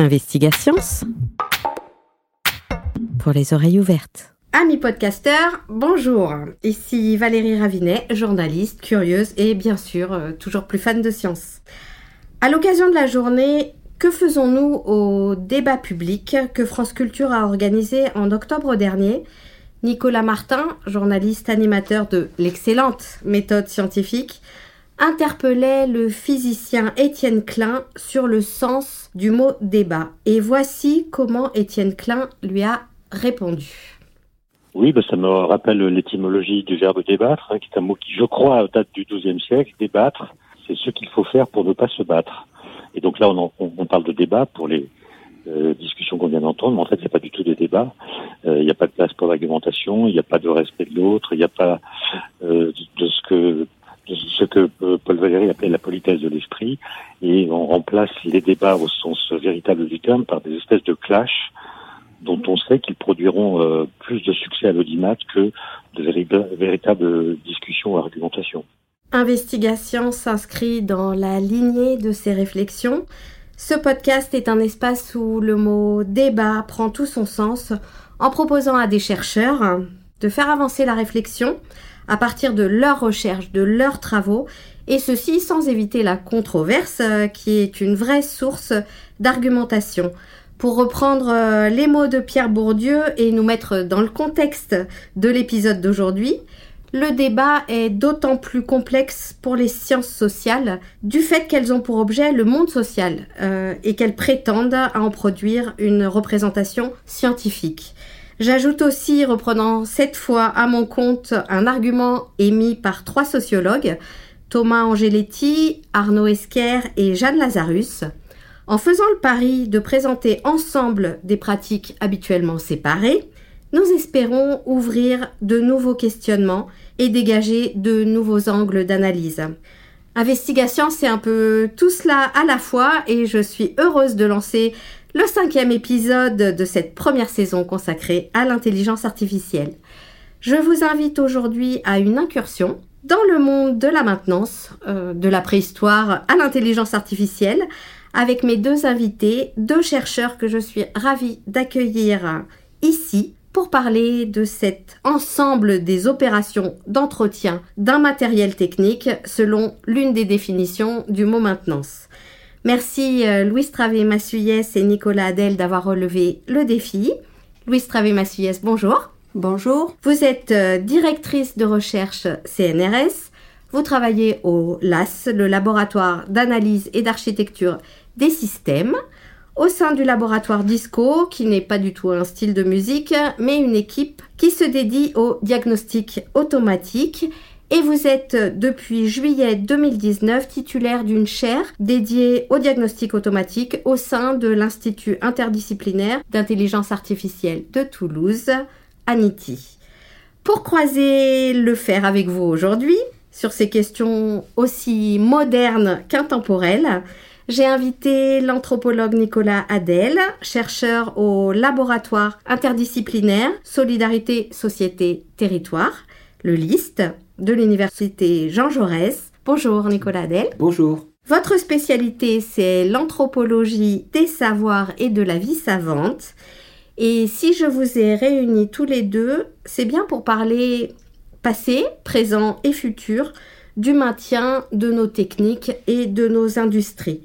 Investigations pour les oreilles ouvertes. Amis podcasteurs, bonjour. Ici Valérie Ravinet, journaliste, curieuse et bien sûr euh, toujours plus fan de science. À l'occasion de la journée Que faisons-nous au débat public que France Culture a organisé en octobre dernier? Nicolas Martin, journaliste animateur de l'excellente méthode scientifique, interpellait le physicien Étienne Klein sur le sens du mot débat. Et voici comment Étienne Klein lui a répondu. Oui, bah, ça me rappelle l'étymologie du verbe débattre, hein, qui est un mot qui, je crois, date du XIIe siècle. Débattre, c'est ce qu'il faut faire pour ne pas se battre. Et donc là, on, on parle de débat pour les euh, discussions qu'on vient d'entendre, mais en fait, c'est pas du tout des débats. Euh, il n'y a pas de place pour l'argumentation, il n'y a pas de respect de l'autre, il n'y a pas euh, de ce que ce que Paul Valéry appelle la politesse de l'esprit, et on remplace les débats au sens véritable du terme par des espèces de clash dont on sait qu'ils produiront euh, plus de succès à l'audimat que de véritables discussions ou argumentations. Investigation s'inscrit dans la lignée de ces réflexions. Ce podcast est un espace où le mot débat prend tout son sens en proposant à des chercheurs de faire avancer la réflexion à partir de leurs recherches, de leurs travaux, et ceci sans éviter la controverse euh, qui est une vraie source d'argumentation. Pour reprendre euh, les mots de Pierre Bourdieu et nous mettre dans le contexte de l'épisode d'aujourd'hui, le débat est d'autant plus complexe pour les sciences sociales du fait qu'elles ont pour objet le monde social euh, et qu'elles prétendent à en produire une représentation scientifique. J'ajoute aussi, reprenant cette fois à mon compte, un argument émis par trois sociologues, Thomas Angeletti, Arnaud Esquer et Jeanne Lazarus, en faisant le pari de présenter ensemble des pratiques habituellement séparées, nous espérons ouvrir de nouveaux questionnements et dégager de nouveaux angles d'analyse. Investigation, c'est un peu tout cela à la fois et je suis heureuse de lancer le cinquième épisode de cette première saison consacrée à l'intelligence artificielle. Je vous invite aujourd'hui à une incursion dans le monde de la maintenance, euh, de la préhistoire à l'intelligence artificielle, avec mes deux invités, deux chercheurs que je suis ravie d'accueillir ici pour parler de cet ensemble des opérations d'entretien d'un matériel technique selon l'une des définitions du mot maintenance. Merci euh, Louise Travé-Massuyès et Nicolas Adel d'avoir relevé le défi. Louise Travé-Massuyès, bonjour. Bonjour. Vous êtes euh, directrice de recherche CNRS. Vous travaillez au LAS, le laboratoire d'analyse et d'architecture des systèmes au sein du laboratoire Disco, qui n'est pas du tout un style de musique, mais une équipe qui se dédie au diagnostic automatique. Et vous êtes depuis juillet 2019 titulaire d'une chaire dédiée au diagnostic automatique au sein de l'Institut interdisciplinaire d'intelligence artificielle de Toulouse, ANITI. Pour croiser le fer avec vous aujourd'hui, sur ces questions aussi modernes qu'intemporelles, j'ai invité l'anthropologue Nicolas Adel, chercheur au laboratoire interdisciplinaire Solidarité, Société, Territoire, le LIST, de l'université Jean Jaurès. Bonjour Nicolas Adel. Bonjour. Votre spécialité, c'est l'anthropologie des savoirs et de la vie savante. Et si je vous ai réunis tous les deux, c'est bien pour parler passé, présent et futur du maintien de nos techniques et de nos industries.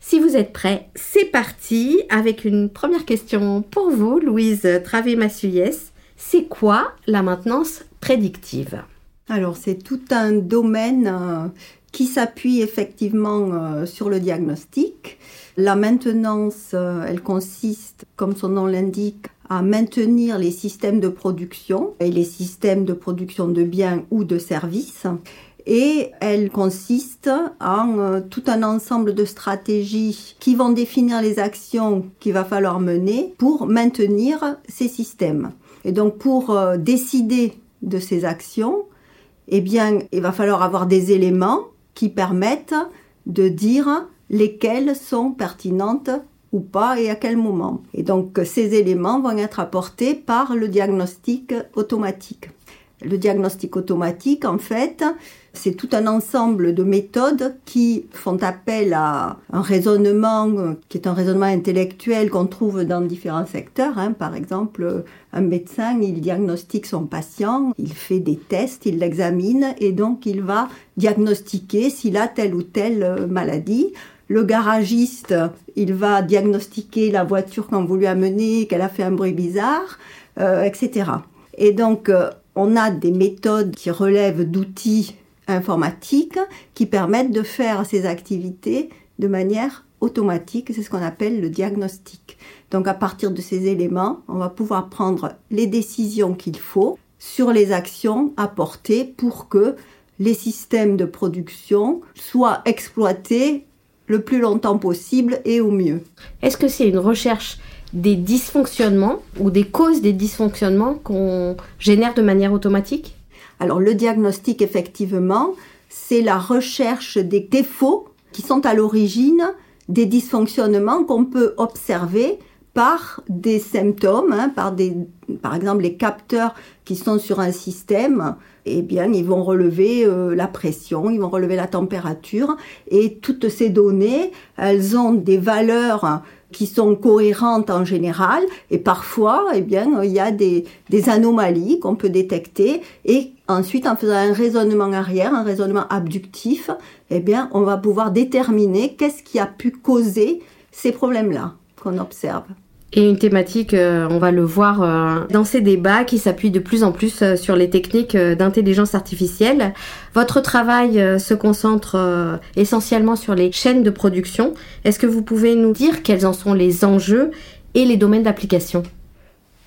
Si vous êtes prêts, c'est parti avec une première question pour vous, Louise Travé-Massuyès. C'est quoi la maintenance prédictive? Alors, c'est tout un domaine euh, qui s'appuie effectivement euh, sur le diagnostic. La maintenance, euh, elle consiste, comme son nom l'indique, à maintenir les systèmes de production et les systèmes de production de biens ou de services et elle consiste en tout un ensemble de stratégies qui vont définir les actions qu'il va falloir mener pour maintenir ces systèmes. Et donc pour décider de ces actions, eh bien, il va falloir avoir des éléments qui permettent de dire lesquelles sont pertinentes ou pas et à quel moment. Et donc ces éléments vont être apportés par le diagnostic automatique. Le diagnostic automatique, en fait, c'est tout un ensemble de méthodes qui font appel à un raisonnement qui est un raisonnement intellectuel qu'on trouve dans différents secteurs. Hein. Par exemple, un médecin, il diagnostique son patient, il fait des tests, il l'examine et donc il va diagnostiquer s'il a telle ou telle maladie. Le garagiste, il va diagnostiquer la voiture qu'on voulait amener, qu'elle a fait un bruit bizarre, euh, etc. Et donc, euh, on a des méthodes qui relèvent d'outils informatiques qui permettent de faire ces activités de manière automatique. C'est ce qu'on appelle le diagnostic. Donc, à partir de ces éléments, on va pouvoir prendre les décisions qu'il faut sur les actions à porter pour que les systèmes de production soient exploités le plus longtemps possible et au mieux. Est-ce que c'est une recherche des dysfonctionnements ou des causes des dysfonctionnements qu'on génère de manière automatique Alors le diagnostic, effectivement, c'est la recherche des défauts qui sont à l'origine des dysfonctionnements qu'on peut observer par des symptômes, hein, par, des, par exemple les capteurs qui sont sur un système, eh bien ils vont relever euh, la pression, ils vont relever la température et toutes ces données, elles ont des valeurs qui sont cohérentes en général et parfois eh bien il y a des, des anomalies qu'on peut détecter et ensuite en faisant un raisonnement arrière, un raisonnement abductif, eh bien on va pouvoir déterminer qu'est-ce qui a pu causer ces problèmes-là qu'on observe et une thématique, euh, on va le voir euh, dans ces débats qui s'appuient de plus en plus euh, sur les techniques d'intelligence artificielle. Votre travail se concentre essentiellement sur les chaînes de production. Est-ce que vous pouvez nous dire quels en sont les enjeux et les domaines d'application?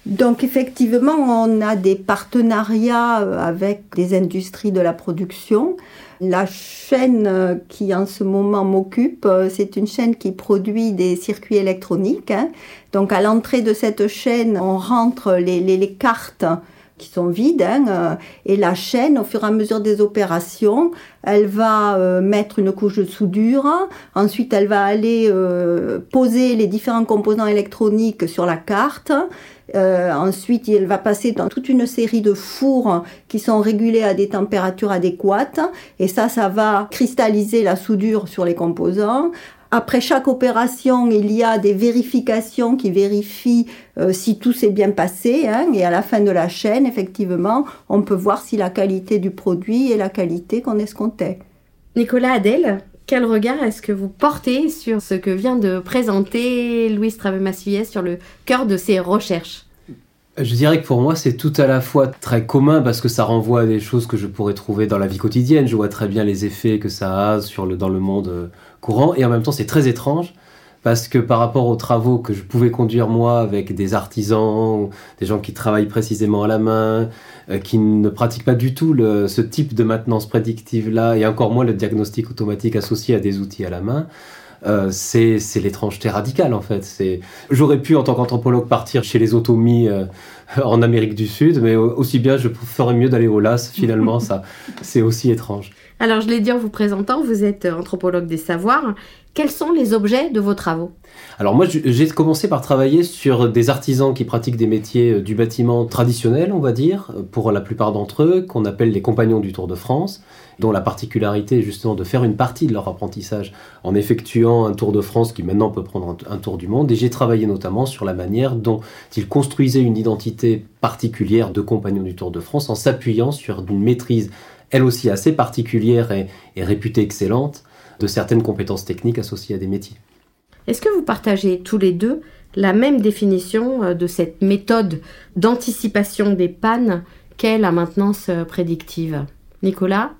Donc effectivement, on a des partenariats avec des industries de la production. La chaîne qui en ce moment m'occupe, c'est une chaîne qui produit des circuits électroniques. Hein. Donc à l'entrée de cette chaîne, on rentre les, cartes qui sont vides hein, euh, et la chaîne au fur et à mesure des opérations elle va mettre une couche de soudure ensuite elle va aller poser les différents composants électroniques sur la carte euh, ensuite, il va passer dans toute une série de fours qui sont régulés à des températures adéquates. Et ça, ça va cristalliser la soudure sur les composants. Après chaque opération, il y a des vérifications qui vérifient euh, si tout s'est bien passé. Hein, et à la fin de la chaîne, effectivement, on peut voir si la qualité du produit est la qualité qu'on escomptait. Nicolas Adèle, quel regard est-ce que vous portez sur ce que vient de présenter Louise Travemassuyet sur le cœur de ses recherches? Je dirais que pour moi, c'est tout à la fois très commun parce que ça renvoie à des choses que je pourrais trouver dans la vie quotidienne. Je vois très bien les effets que ça a sur le, dans le monde euh, courant. Et en même temps, c'est très étrange parce que par rapport aux travaux que je pouvais conduire moi avec des artisans, des gens qui travaillent précisément à la main, euh, qui ne pratiquent pas du tout ce type de maintenance prédictive là, et encore moins le diagnostic automatique associé à des outils à la main, euh, c'est l'étrangeté radicale en fait. J'aurais pu en tant qu'anthropologue partir chez les automies euh, en Amérique du Sud, mais aussi bien je ferais mieux d'aller au LAS. Finalement, ça c'est aussi étrange. Alors je l'ai dit en vous présentant, vous êtes anthropologue des savoirs. Quels sont les objets de vos travaux? Alors moi, j'ai commencé par travailler sur des artisans qui pratiquent des métiers euh, du bâtiment traditionnel, on va dire, pour la plupart d'entre eux, qu'on appelle les compagnons du Tour de France, dont la particularité est justement de faire une partie de leur apprentissage en effectuant un Tour de France qui maintenant peut prendre un tour du monde. Et j'ai travaillé notamment sur la manière dont ils construisaient une identité particulière de compagnons du Tour de France en s'appuyant sur une maîtrise elle aussi assez particulière et, et réputée excellente de certaines compétences techniques associées à des métiers. Est-ce que vous partagez tous les deux la même définition euh, de cette méthode d'anticipation des pannes qu'est la maintenance euh, prédictive? Nicolas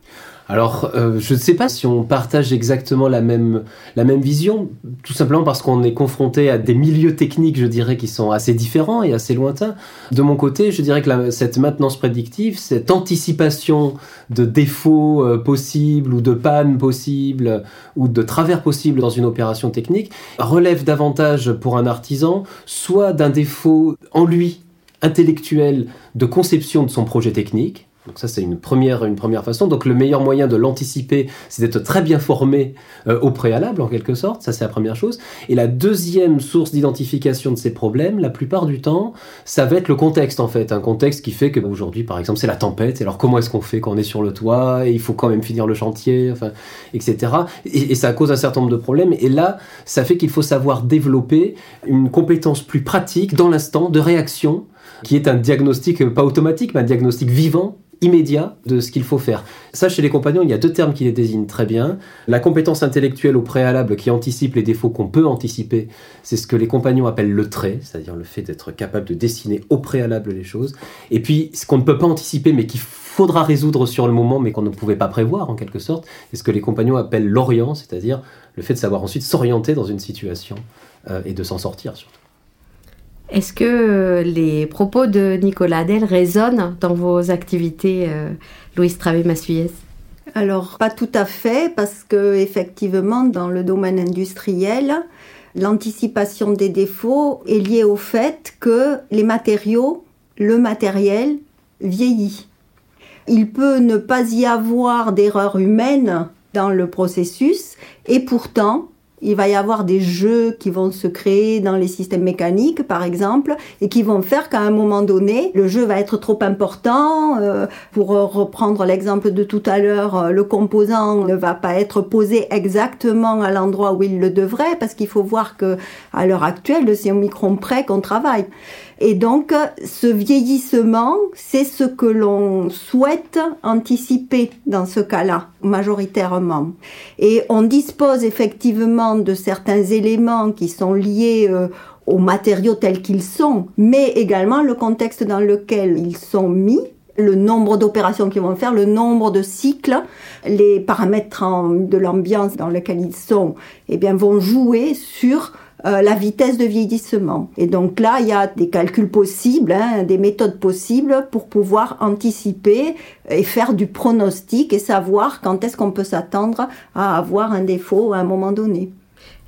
alors, euh, je ne sais pas si on partage exactement la même, vision, tout simplement parce qu'on est confronté à des milieux techniques, je dirais, qui sont assez différents et assez lointains. De mon côté, je dirais que cette maintenance prédictive, cette anticipation de défauts euh, possibles ou de pannes possibles ou de travers possibles dans une opération technique, relève davantage pour un artisan soit d'un défaut en lui intellectuel de conception de son projet technique, Donc ça, c'est une première, une première façon. Donc le meilleur moyen de l'anticiper, c'est d'être très bien formé euh, au préalable, en quelque sorte. Ça, c'est la première chose. Et la deuxième source d'identification de ces problèmes, la plupart du temps, ça va être le contexte, en fait. Un contexte qui fait que bah, aujourd'hui, par exemple, c'est la tempête. alors comment est-ce qu'on fait quand on est sur le toit? Et Il faut quand même finir le chantier, enfin, etc. Et, et ça cause un certain nombre de problèmes. Et là, ça fait qu'il faut savoir développer une compétence plus pratique dans l'instant de réaction qui est un diagnostic pas automatique, mais un diagnostic vivant immédiat de ce qu'il faut faire. Ça, chez les compagnons, il y a deux termes qui les désignent très bien. La compétence intellectuelle au préalable qui anticipe les défauts qu'on peut anticiper, c'est ce que les compagnons appellent le trait, c'est-à-dire le fait d'être capable de dessiner au préalable les choses. Et puis, ce qu'on ne peut pas anticiper, mais qu'il faudra résoudre sur le moment, mais qu'on ne pouvait pas prévoir en quelque sorte, c'est ce que les compagnons appellent l'orient, c'est-à-dire le fait de savoir ensuite s'orienter dans une situation euh, et de s'en sortir surtout. Est-ce que euh, les propos de Nicolas Adel résonnent dans vos activités, euh, Louise Travé-Massuyès Alors, pas tout à fait, parce que effectivement, dans le domaine industriel, l'anticipation des défauts est liée au fait que les matériaux, le matériel, vieillit. Il peut ne pas y avoir d'erreur humaine dans le processus, et pourtant, il va y avoir des jeux qui vont se créer dans les systèmes mécaniques, par exemple, et qui vont faire qu'à un moment donné, le jeu va être trop important. Euh, pour reprendre l'exemple de tout à l'heure, euh, le composant ne va pas être posé exactement à l'endroit où il le devrait, parce qu'il faut voir que à l'heure actuelle, c'est au micron près qu'on travaille. Et donc, ce vieillissement, c'est ce que l'on souhaite anticiper dans ce cas-là, majoritairement. Et on dispose effectivement de certains éléments qui sont liés euh, aux matériaux tels qu'ils sont, mais également le contexte dans lequel ils sont mis, le nombre d'opérations qu'ils vont faire, le nombre de cycles, les paramètres de l'ambiance dans lequel ils sont, eh bien, vont jouer sur euh, la vitesse de vieillissement. Et donc là, il y a des calculs possibles, hein, des méthodes possibles pour pouvoir anticiper et faire du pronostic et savoir quand est-ce qu'on peut s'attendre à avoir un défaut à un moment donné.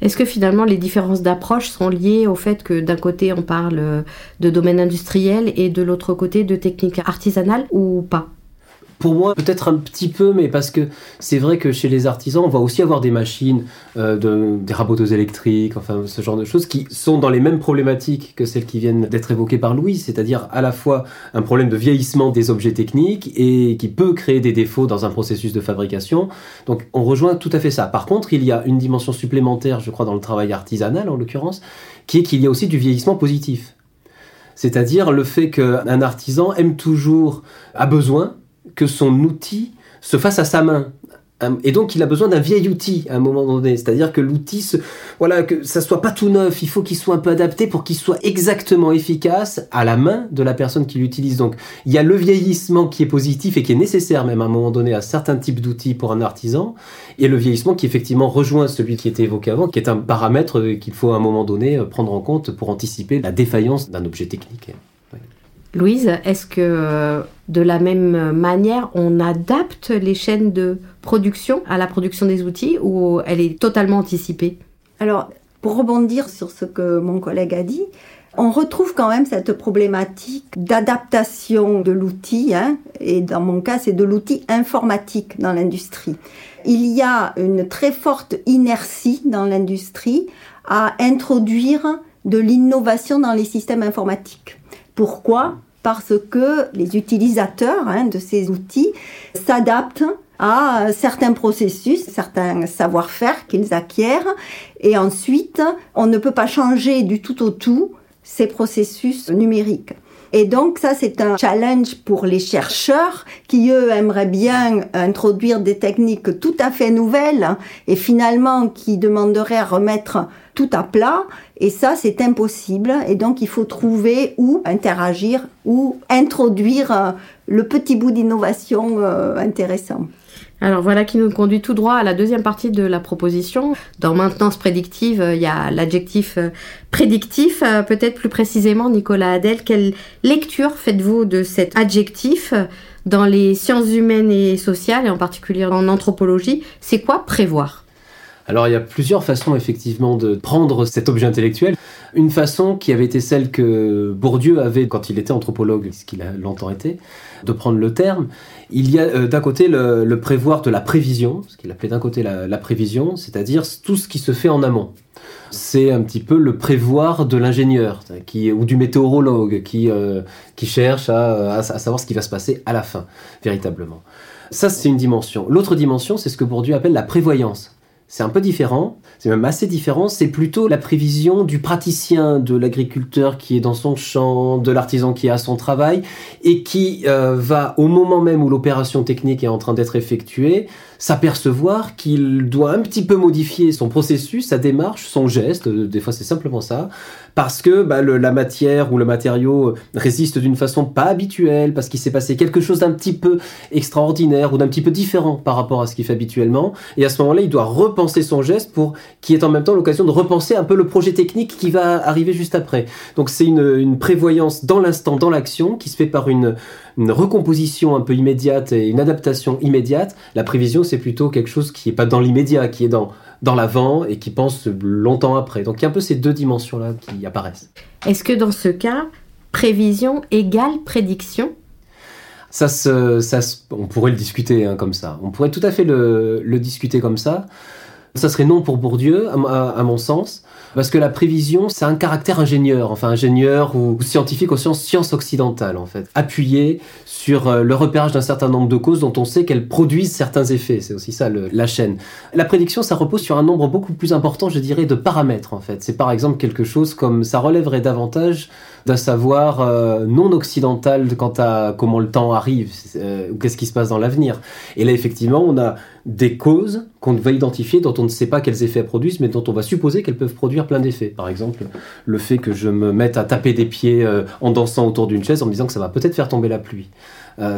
Est-ce que finalement les différences d'approche sont liées au fait que d'un côté on parle de domaine industriel et de l'autre côté de technique artisanale ou pas? Pour moi, peut-être un petit peu, mais parce que c'est vrai que chez les artisans, on va aussi avoir des machines, euh, de, des raboteuses électriques, enfin ce genre de choses qui sont dans les mêmes problématiques que celles qui viennent d'être évoquées par Louis, c'est-à-dire à la fois un problème de vieillissement des objets techniques et qui peut créer des défauts dans un processus de fabrication. Donc on rejoint tout à fait ça. Par contre, il y a une dimension supplémentaire, je crois, dans le travail artisanal en l'occurrence, qui est qu'il y a aussi du vieillissement positif. C'est-à-dire le fait qu'un artisan aime toujours, a besoin que son outil se fasse à sa main. Et donc, il a besoin d'un vieil outil à un moment donné. C'est-à-dire que l'outil, voilà, que ça soit pas tout neuf. Il faut qu'il soit un peu adapté pour qu'il soit exactement efficace à la main de la personne qui l'utilise. Donc, il y a le vieillissement qui est positif et qui est nécessaire même à un moment donné à certains types d'outils pour un artisan. Et le vieillissement qui effectivement rejoint celui qui était évoqué avant, qui est un paramètre qu'il faut à un moment donné prendre en compte pour anticiper la défaillance d'un objet technique. Louise, est-ce que euh, de la même manière, on adapte les chaînes de production à la production des outils ou elle est totalement anticipée? Alors, pour rebondir sur ce que mon collègue a dit, on retrouve quand même cette problématique d'adaptation de l'outil, hein, et dans mon cas, c'est de l'outil informatique dans l'industrie. Il y a une très forte inertie dans l'industrie à introduire de l'innovation dans les systèmes informatiques. Pourquoi Parce que les utilisateurs hein, de ces outils s'adaptent à certains processus, certains savoir-faire qu'ils acquièrent, et ensuite, on ne peut pas changer du tout au tout ces processus numériques. Et donc ça, c'est un challenge pour les chercheurs qui, eux, aimeraient bien introduire des techniques tout à fait nouvelles et finalement qui demanderaient à remettre tout à plat. Et ça, c'est impossible. Et donc, il faut trouver où interagir, ou introduire le petit bout d'innovation euh, intéressant. Alors voilà qui nous conduit tout droit à la deuxième partie de la proposition. Dans maintenance prédictive, il y a l'adjectif euh, prédictif. Peut-être plus précisément, Nicolas Adel, quelle lecture faites-vous de cet adjectif dans les sciences humaines et sociales, et en particulier en anthropologie? C'est quoi prévoir? Alors il y a plusieurs façons effectivement de prendre cet objet intellectuel. Une façon qui avait été celle que Bourdieu avait quand il était anthropologue, ce qu'il a longtemps été, de prendre le terme. Il y a euh, d'un côté le, prévoir de la prévision, ce qu'il appelait d'un côté la, prévision, c'est-à-dire tout ce qui se fait en amont. C'est un petit peu le prévoir de l'ingénieur ou du météorologue qui, euh, cherche à, à, savoir ce qui va se passer à la fin, véritablement. Ça, c'est une dimension. L'autre dimension, c'est ce que Bourdieu appelle la prévoyance. C'est un peu différent, c'est même assez différent, c'est plutôt la prévision du praticien, de l'agriculteur qui est dans son champ, de l'artisan qui est à son travail, et qui euh, va, au moment même où l'opération technique est en train d'être effectuée, s'apercevoir qu'il doit un petit peu modifier son processus, sa démarche, son geste, euh, des fois c'est simplement ça, parce que bah, la matière ou le matériau résiste d'une façon pas habituelle, parce qu'il s'est passé quelque chose d'un petit peu extraordinaire ou d'un petit peu différent par rapport à ce qu'il fait habituellement, et à ce moment-là il doit repenser son geste pour qu'il ait en même temps l'occasion de repenser un peu le projet technique qui va arriver juste après. Donc c'est une, une prévoyance dans l'instant, dans l'action, qui se fait par une une recomposition un peu immédiate et une adaptation immédiate. La prévision, c'est plutôt quelque chose qui n'est pas dans l'immédiat, qui est dans, dans l'avant et qui pense longtemps après. Donc il y a un peu ces deux dimensions-là qui apparaissent. Est-ce que dans ce cas, prévision égale prédiction? Ça, ça, on pourrait le discuter hein, comme ça. On pourrait tout à fait le, le discuter comme ça. Ça serait non pour Bourdieu, à, mon sens, parce que la prévision, c'est un caractère ingénieur, enfin ingénieur ou, scientifique au sens science occidentale, en fait, appuyé sur euh, le repérage d'un certain nombre de causes dont on sait qu'elles produisent certains effets. C'est aussi ça la chaîne. La prédiction, ça repose sur un nombre beaucoup plus important, je dirais, de paramètres, en fait. C'est par exemple quelque chose comme ça relèverait davantage d'un savoir euh, non occidental quant à comment le temps arrive, euh, qu'est-ce qui se passe dans l'avenir. Et là, effectivement, on a des causes qu'on va identifier, dont on ne sait pas quels effets elles produisent, mais dont on va supposer qu'elles peuvent produire plein d'effets. Par exemple, le fait que je me mette à taper des pieds euh, en dansant autour d'une chaise en me disant que ça va peut-être faire tomber la pluie.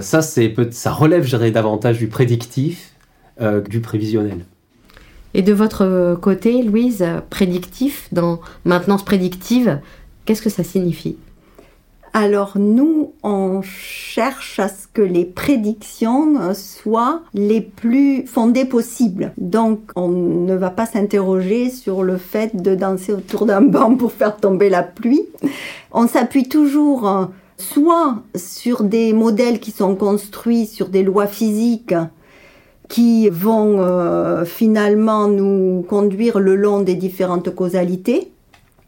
ça, c'est ça relève, je dirais, davantage du prédictif que du prévisionnel. Et de votre côté, Louise, prédictif, dans maintenance prédictive, Qu'est-ce que ça signifie? Alors nous, on cherche à ce que les prédictions soient les plus fondées possibles. Donc on ne va pas s'interroger sur le fait de danser autour d'un banc pour faire tomber la pluie. On s'appuie toujours euh, soit sur des modèles qui sont construits sur des lois physiques qui vont euh, finalement nous conduire le long des différentes causalités,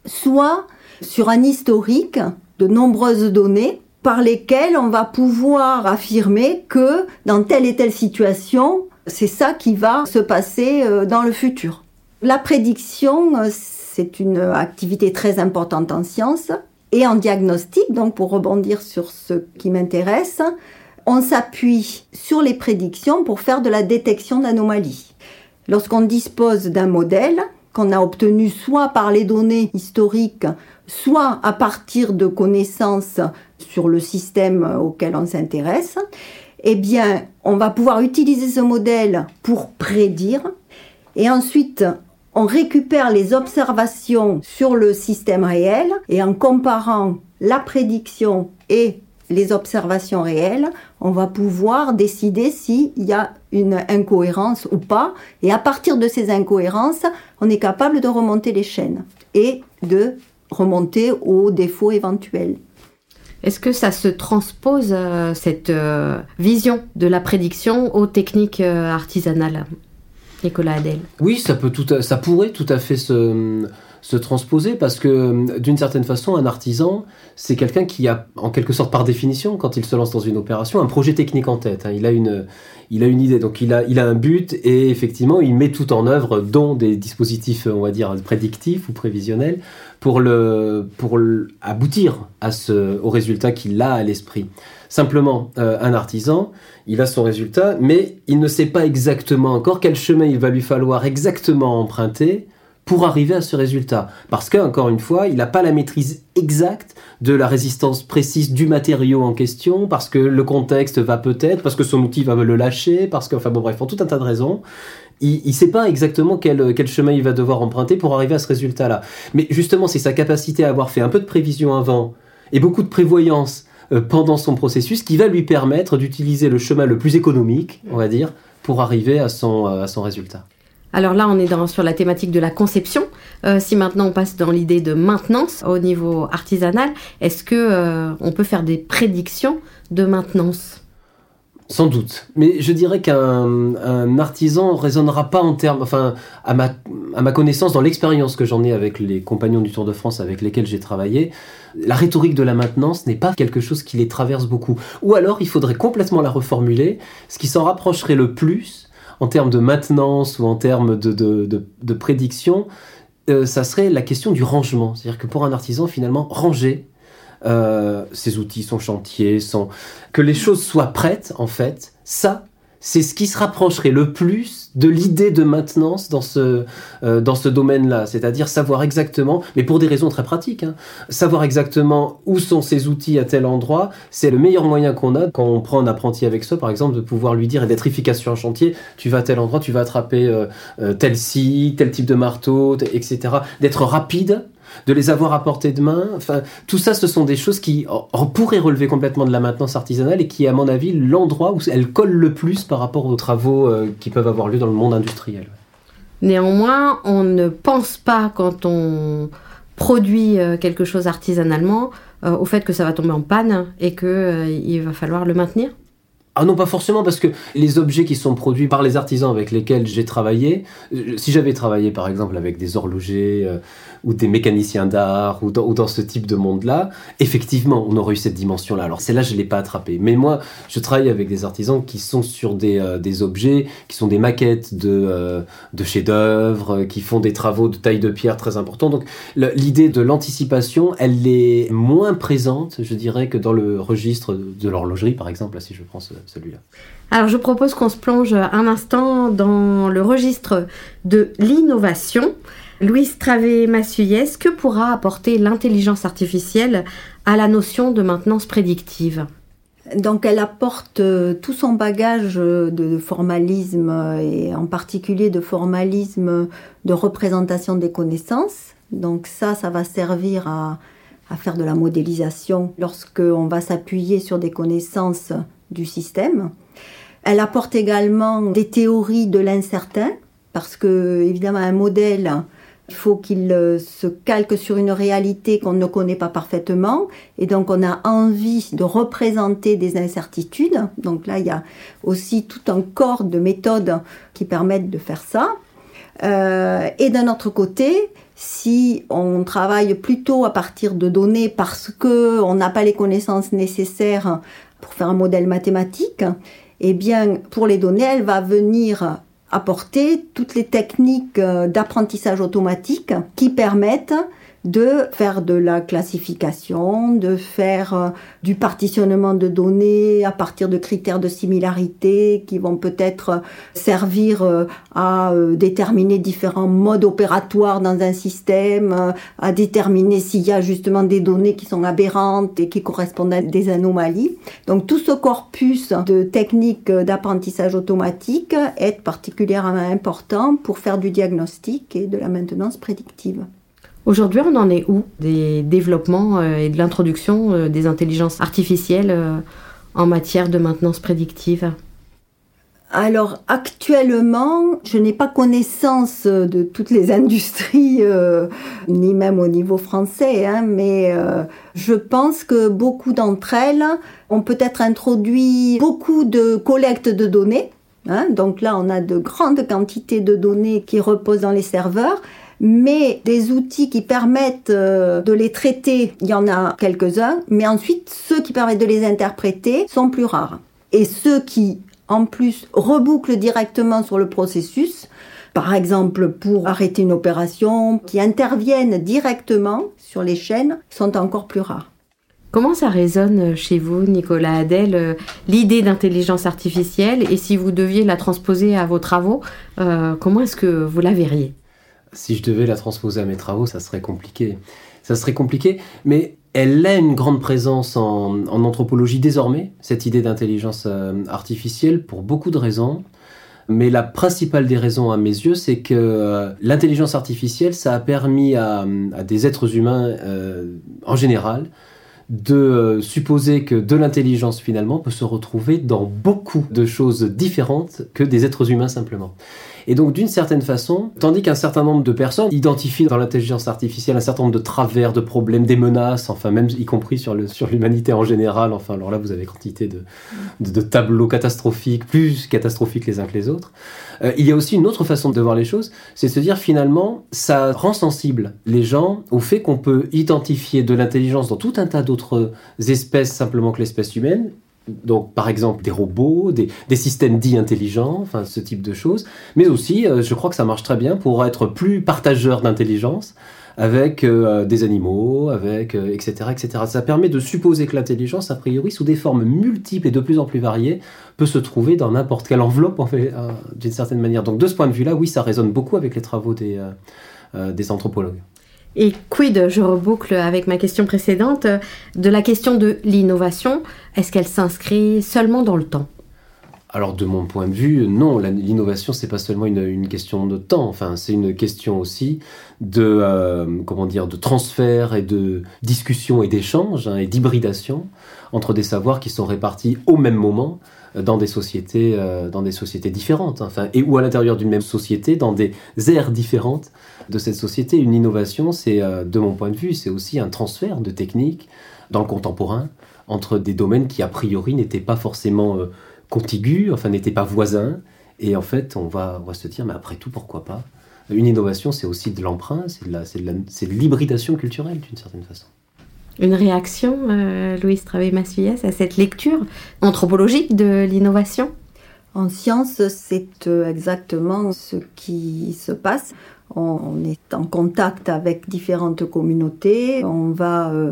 soit sur un historique de nombreuses données par lesquelles on va pouvoir affirmer que dans telle et telle situation, c'est ça qui va se passer euh, dans le futur. La prédiction, euh, c'est une activité très importante en science et en diagnostic, donc pour rebondir sur ce qui m'intéresse, on s'appuie sur les prédictions pour faire de la détection d'anomalies. Lorsqu'on dispose d'un modèle qu'on a obtenu soit par les données historiques soit à partir de connaissances sur le système auquel on s'intéresse, eh bien, on va pouvoir utiliser ce modèle pour prédire et ensuite on récupère les observations sur le système réel et en comparant la prédiction et les observations réelles, on va pouvoir décider s'il y a une incohérence ou pas. Et à partir de ces incohérences, on est capable de remonter les chaînes et de remonter aux défauts éventuels. Est-ce que ça se transpose, euh, cette euh, vision de la prédiction aux techniques euh, artisanales Nicolas Adèle Oui, ça, peut tout ça pourrait tout à fait se, se transposer parce que d'une certaine façon, un artisan, c'est quelqu'un qui a, en quelque sorte par définition, quand il se lance dans une opération, un projet technique en tête. Hein. Il, a une, il a une idée, donc il a, il a un but et effectivement, il met tout en œuvre, dont des dispositifs, on va dire, prédictifs ou prévisionnels, pour, le, pour aboutir à ce, au résultat qu'il a à l'esprit. Simplement, euh, un artisan, il a son résultat, mais il ne sait pas exactement encore quel chemin il va lui falloir exactement emprunter pour arriver à ce résultat. Parce qu'encore une fois, il n'a pas la maîtrise exacte de la résistance précise du matériau en question, parce que le contexte va peut-être, parce que son outil va le lâcher, parce que, enfin bon bref, pour tout un tas de raisons il ne sait pas exactement quel, chemin il va devoir emprunter pour arriver à ce résultat-là. Mais justement, c'est sa capacité à avoir fait un peu de prévision avant et beaucoup de prévoyance euh, pendant son processus qui va lui permettre d'utiliser le chemin le plus économique, on va dire, pour arriver à son, euh, à son résultat. Alors là, on est sur la thématique de la conception. Euh, si maintenant on passe dans l'idée de maintenance au niveau artisanal, est-ce que euh, on peut faire des prédictions de maintenance? Sans doute. Mais je dirais qu'un artisan raisonnera pas en termes, enfin, à ma connaissance, dans l'expérience que j'en ai avec les compagnons du Tour de France avec lesquels j'ai travaillé, la rhétorique de la maintenance n'est pas quelque chose qui les traverse beaucoup. Ou alors, il faudrait complètement la reformuler. Ce qui s'en rapprocherait le plus, en termes de maintenance ou en termes de, de, de, prédiction, euh, ça serait la question du rangement. C'est-à-dire que pour un artisan, finalement, ranger, euh, ses outils, son chantier, son... que les choses soient prêtes, en fait, ça, c'est ce qui se rapprocherait le plus de l'idée de maintenance dans ce, euh, dans ce domaine-là. C'est-à-dire savoir exactement, mais pour des raisons très pratiques, hein, savoir exactement où sont ces outils à tel endroit, c'est le meilleur moyen qu'on a quand on prend un apprenti avec soi, par exemple, de pouvoir lui dire et d'être efficace sur un chantier, tu vas à tel endroit, tu vas attraper euh, tel scie, tel type de marteau, etc. D'être rapide de les avoir à portée de main. Enfin, tout ça, ce sont des choses qui pourraient relever complètement de la maintenance artisanale et qui, à mon avis, l'endroit où elles collent le plus par rapport aux travaux euh, qui peuvent avoir lieu dans le monde industriel. Néanmoins, on ne pense pas quand on produit euh, quelque chose artisanalement euh, au fait que ça va tomber en panne et qu'il va falloir le maintenir ah non, pas forcément, parce que les objets qui sont produits par les artisans avec lesquels j'ai travaillé, si j'avais travaillé par exemple avec des horlogers, ou des mécaniciens d'art ou dans, ce type de monde-là, effectivement, on aurait eu cette dimension-là. Alors celle-là, je ne l'ai pas attrapée. Mais moi, je travaille avec des artisans qui sont sur des, euh, des objets, qui sont des maquettes de, euh, chefs-d'œuvre, euh, qui font des travaux de taille de pierre très importants. Donc l'idée de l'anticipation, elle est moins présente, je dirais, que dans le registre de l'horlogerie, par exemple, si je prends celui-là. Alors je propose qu'on se plonge un instant dans le registre de l'innovation. Louise Travé-Massuyès, que pourra apporter l'intelligence artificielle à la notion de maintenance prédictive? Donc elle apporte euh, tout son bagage de formalisme et en particulier de formalisme de représentation des connaissances. Donc ça, ça va servir à, à faire de la modélisation lorsqu'on va s'appuyer sur des connaissances du système. Elle apporte également des théories de l'incertain parce que évidemment un modèle il faut qu'il euh, se calque sur une réalité qu'on ne connaît pas parfaitement. Et donc, on a envie de représenter des incertitudes. Donc là, il y a aussi tout un corps de méthodes qui permettent de faire ça. Euh, et d'un autre côté, si on travaille plutôt à partir de données parce qu'on n'a pas les connaissances nécessaires pour faire un modèle mathématique, eh bien, pour les données, elle va venir apporter toutes les techniques euh, d'apprentissage automatique qui permettent de faire de la classification, de faire euh, du partitionnement de données à partir de critères de similarité qui vont peut-être euh, servir euh, à déterminer différents modes opératoires dans un système, à déterminer s'il y a justement des données qui sont aberrantes et qui correspondent à des anomalies. Donc tout ce corpus de techniques d'apprentissage automatique est particulièrement important pour faire du diagnostic et de la maintenance prédictive. Aujourd'hui, on en est où des développements euh, et de l'introduction euh, des intelligences artificielles euh, en matière de maintenance prédictive? Alors actuellement, je n'ai pas connaissance de toutes les industries, ni même au niveau français, hein, mais je pense que beaucoup d'entre elles ont peut-être introduit beaucoup de collecte de données. Hein. donc là, on a de grandes quantités de données qui reposent dans les serveurs mais des outils qui permettent euh, de les traiter, il y en a quelques-uns, mais ensuite ceux qui permettent de les interpréter sont plus rares. Et ceux qui, en plus, rebouclent directement sur le processus, par exemple pour arrêter une opération, qui interviennent directement sur les chaînes, sont encore plus rares. Comment ça résonne chez vous, Nicolas Adel, euh, l'idée d'intelligence artificielle? Et si vous deviez la transposer à vos travaux, euh, comment est-ce que vous la verriez? Si je devais la transposer à mes travaux, ça serait compliqué. Ça serait compliqué, mais elle a une grande présence en, anthropologie désormais, cette idée d'intelligence euh, artificielle, pour beaucoup de raisons. Mais la principale des raisons à mes yeux, c'est que euh, l'intelligence artificielle, ça a permis à, des êtres humains euh, en général de supposer que de l'intelligence finalement peut se retrouver dans beaucoup de choses différentes que des êtres humains simplement. Et donc, d'une certaine façon, tandis qu'un certain nombre de personnes identifient dans l'intelligence artificielle un certain nombre de travers, de problèmes, des menaces, enfin, même y compris sur l'humanité sur en général, enfin, alors là, vous avez quantité de, de, tableaux catastrophiques, plus catastrophiques les uns que les autres. Euh, il y a aussi une autre façon de voir les choses, c'est de se dire finalement, ça rend sensible les gens au fait qu'on peut identifier de l'intelligence dans tout un tas d'autres espèces simplement que l'espèce humaine, donc par exemple des robots, des, systèmes dits intelligents, enfin ce type de choses, mais aussi euh, je crois que ça marche très bien pour être plus partageur d'intelligence avec euh, des animaux, avec etc., euh, etc. Ça permet de supposer que l'intelligence, a priori, sous des formes multiples et de plus en plus variées, peut se trouver dans n'importe quelle enveloppe, en fait, d'une certaine manière. Donc de ce point de vue-là, oui, ça résonne beaucoup avec les travaux des, des anthropologues. Et quid, je reboucle avec ma question précédente, de la question de l'innovation, est-ce qu'elle s'inscrit seulement dans le temps? Alors de mon point de vue, non, l'innovation c'est pas seulement une, question de temps, enfin c'est une question aussi de euh, comment dire de transfert et de discussion et d'échange hein, et d'hybridation entre des savoirs qui sont répartis au même moment dans des sociétés euh, dans des sociétés différentes, enfin et ou à l'intérieur d'une même société dans des aires différentes de cette société. Une innovation, c'est, euh, de mon point de vue, c'est aussi un transfert de techniques dans le contemporain entre des domaines qui, a priori, n'étaient pas forcément euh, contigus, enfin, n'étaient pas voisins. Et en fait, on va, se dire, mais après tout, pourquoi pas? Une innovation, c'est aussi de l'emprunt, c'est de, l'hybridation culturelle, d'une certaine façon. Une réaction, euh, Louise Travé-Massuyès, à cette lecture anthropologique de l'innovation? En science, c'est exactement ce qui se passe. On est en contact avec différentes communautés. On va euh,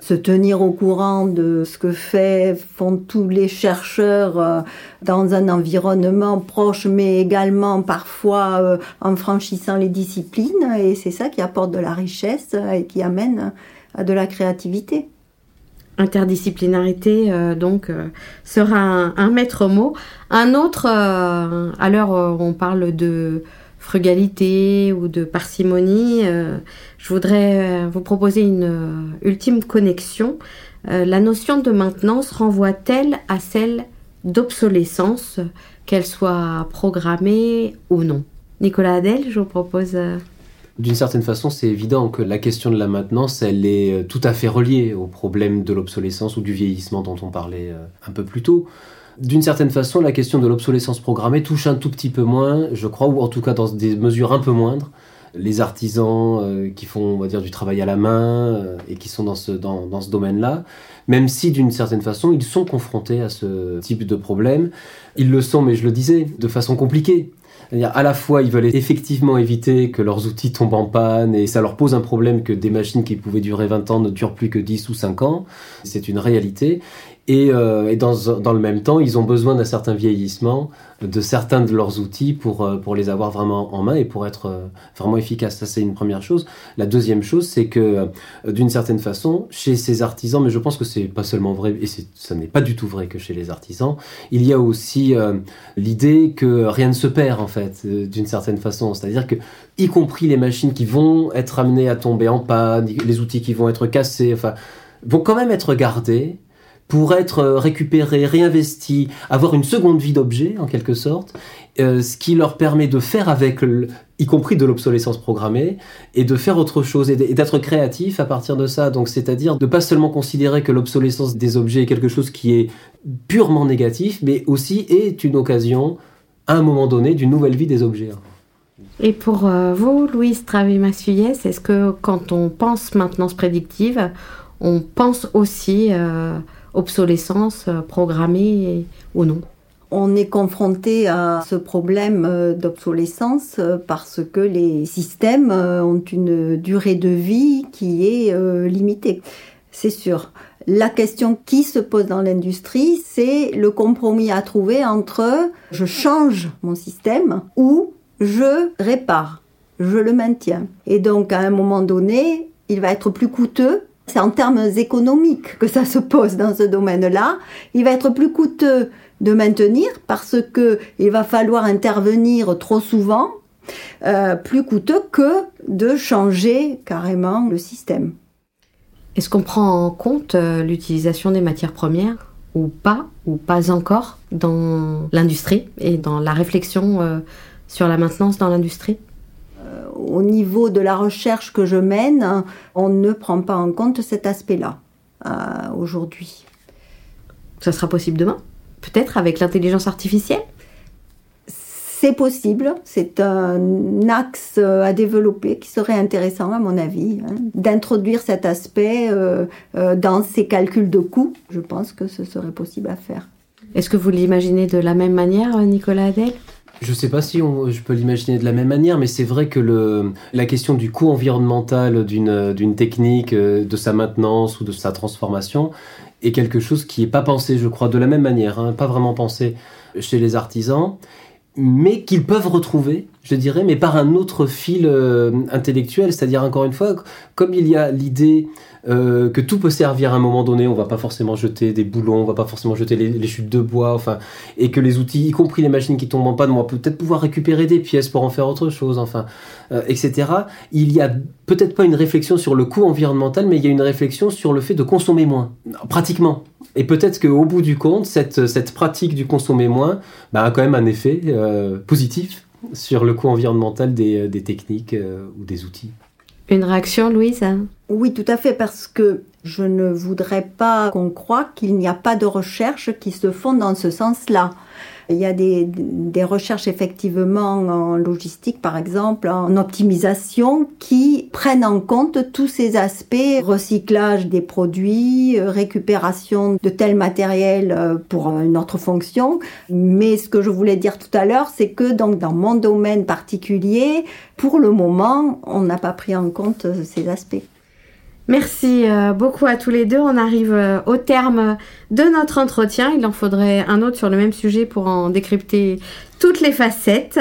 se tenir au courant de ce que font tous les chercheurs euh, dans un environnement proche, mais également parfois euh, en franchissant les disciplines. Et c'est ça qui apporte de la richesse et qui amène de la créativité. Interdisciplinarité, donc, sera un, maître mot. Un autre, à l'heure où on parle de frugalité ou de parcimonie, euh, je voudrais euh, vous proposer une euh, ultime connexion. la notion de maintenance renvoie-t-elle à celle d'obsolescence, qu'elle soit programmée ou non? Nicolas Adel, je vous propose... D'une certaine façon, c'est évident que la question de la maintenance, elle est tout à fait reliée au problème de l'obsolescence ou du vieillissement dont on parlait un peu plus tôt. D'une certaine façon, la question de l'obsolescence programmée touche un tout petit peu moins, je crois, ou en tout cas dans des mesures un peu moindres, les artisans euh, qui font, on dire, du travail à la main euh, et qui sont dans ce, dans ce domaine-là, même si d'une certaine façon, ils sont confrontés à ce type de problème. Ils le sont, mais je le disais, de façon compliquée. À la fois, ils veulent effectivement éviter que leurs outils tombent en panne et ça leur pose un problème que des machines qui pouvaient durer 20 ans ne durent plus que 10 ou 5 ans. C'est une réalité. Et, euh, et dans, dans, le même temps, ils ont besoin d'un certain vieillissement de certains de leurs outils pour, euh, pour les avoir vraiment en main et pour être euh, vraiment efficaces. Ça, c'est une première chose. La deuxième chose, c'est que d'une certaine façon, chez ces artisans, mais je pense que c'est pas seulement vrai, et ça n'est pas du tout vrai que chez les artisans, il y a aussi l'idée que rien ne se perd, en fait, d'une certaine façon. C'est-à-dire que, y compris les machines qui vont être amenées à tomber en panne, les outils qui vont être cassés, enfin, vont quand même être gardés pour être euh, récupéré, réinvesti, avoir une seconde vie d'objet en quelque sorte, euh, ce qui leur permet de faire avec, y compris de l'obsolescence programmée, et de faire autre chose et d'être créatif à partir de ça. Donc c'est-à-dire de pas seulement considérer que l'obsolescence des objets est quelque chose qui est purement négatif, mais aussi est une occasion à un moment donné d'une nouvelle vie des objets. Et pour euh, vous, Louise Travé-Massuyès, est-ce que quand on pense maintenance prédictive, on pense aussi obsolescence euh, programmée ou non on est confronté à ce problème euh, d'obsolescence euh, parce que les systèmes ont une durée de vie qui est limitée. C'est sûr. La question qui se pose dans l'industrie, c'est le compromis à trouver entre je change mon système ou je répare, je le maintiens. Et donc à un moment donné, il va être plus coûteux c'est en termes économiques que ça se pose dans ce domaine-là. Il va être plus coûteux de maintenir parce que il va falloir intervenir trop souvent, euh, plus coûteux que de changer carrément le système. Est-ce qu'on prend en compte euh, l'utilisation des matières premières ou pas, ou pas encore dans l'industrie et dans la réflexion euh, sur la maintenance dans l'industrie? Au niveau de la recherche que je mène, on ne prend pas en compte cet aspect-là euh, aujourd'hui. Ça sera possible demain Peut-être avec l'intelligence artificielle? C'est possible, c'est un axe à développer qui serait intéressant à mon avis, hein, d'introduire cet aspect euh, euh, dans ces calculs de coûts. Je pense que ce serait possible à faire. Est-ce que vous l'imaginez de la même manière, Nicolas Adel? Je ne sais pas si je peux l'imaginer de la même manière, mais c'est vrai que la question du coût environnemental d'une technique, euh, de sa maintenance ou de sa transformation, est quelque chose qui n'est pas pensé, je crois, de la même manière, hein, pas vraiment pensé chez les artisans mais qu'ils peuvent retrouver, je dirais, mais par un autre fil euh, intellectuel, c'est-à-dire encore une fois, comme il y a l'idée euh, que tout peut servir à un moment donné, on va pas forcément jeter des boulons, on va pas forcément jeter les, chutes de bois, enfin, et que les outils, y compris les machines qui tombent en panne, on va peut-être pouvoir récupérer des pièces pour en faire autre chose, enfin, euh, etc. Il y a peut-être pas une réflexion sur le coût environnemental, mais il y a une réflexion sur le fait de consommer moins, pratiquement. Et peut-être qu'au bout du compte, cette, pratique du consommer moins bah, a quand même un effet euh, positif sur le coût environnemental des, techniques ou des outils. Une réaction, Louise? Oui, tout à fait, parce que je ne voudrais pas qu'on croie qu'il n'y a pas de recherche qui se font dans ce sens-là. Il y a des, des, recherches effectivement en logistique, par exemple, en optimisation, qui prennent en compte tous ces aspects, recyclage des produits, récupération de tel matériel euh, pour une autre fonction. Mais ce que je voulais dire tout à l'heure, c'est que donc dans mon domaine particulier, pour le moment, on n'a pas pris en compte ces aspects. Merci euh, beaucoup à tous les deux. On arrive euh, au terme de notre entretien. Il en faudrait un autre sur le même sujet pour en décrypter toutes les facettes.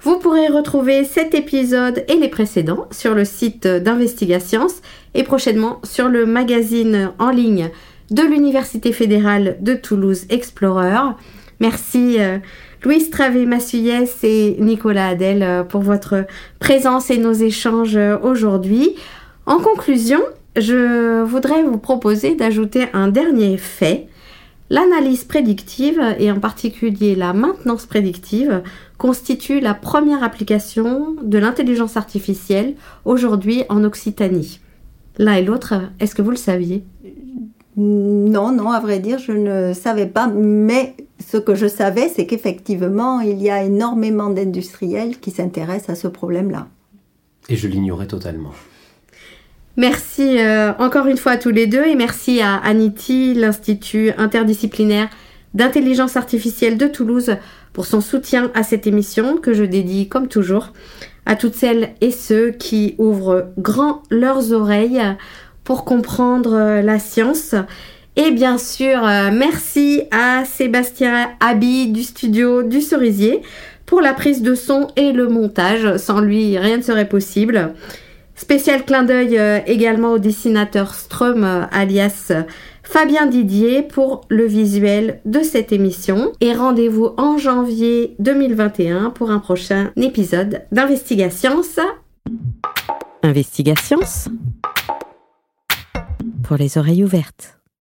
Vous pourrez retrouver cet épisode et les précédents sur le site d'Investigations et prochainement sur le magazine en ligne de l'Université fédérale de Toulouse Explorer. Merci euh, Louise Travé-Massuyès et Nicolas Adel pour votre présence et nos échanges aujourd'hui. En conclusion, je voudrais vous proposer d'ajouter un dernier fait. L'analyse prédictive, et en particulier la maintenance prédictive, constitue la première application de l'intelligence artificielle aujourd'hui en Occitanie. L'un et l'autre, est-ce que vous le saviez? Non, non, à vrai dire, je ne savais pas, mais ce que je savais, c'est qu'effectivement, il y a énormément d'industriels qui s'intéressent à ce problème-là. Et je l'ignorais totalement. Merci euh, encore une fois à tous les deux et merci à Aniti, l'Institut interdisciplinaire d'intelligence artificielle de Toulouse, pour son soutien à cette émission que je dédie comme toujours à toutes celles et ceux qui ouvrent grand leurs oreilles pour comprendre euh, la science. Et bien sûr, euh, merci à Sébastien Abi du studio du Cerisier pour la prise de son et le montage. Sans lui, rien ne serait possible. Spécial clin d'œil euh, également au dessinateur Strum euh, alias euh, Fabien Didier pour le visuel de cette émission et rendez-vous en janvier 2021 pour un prochain épisode d'Investigations. Investigations pour les oreilles ouvertes.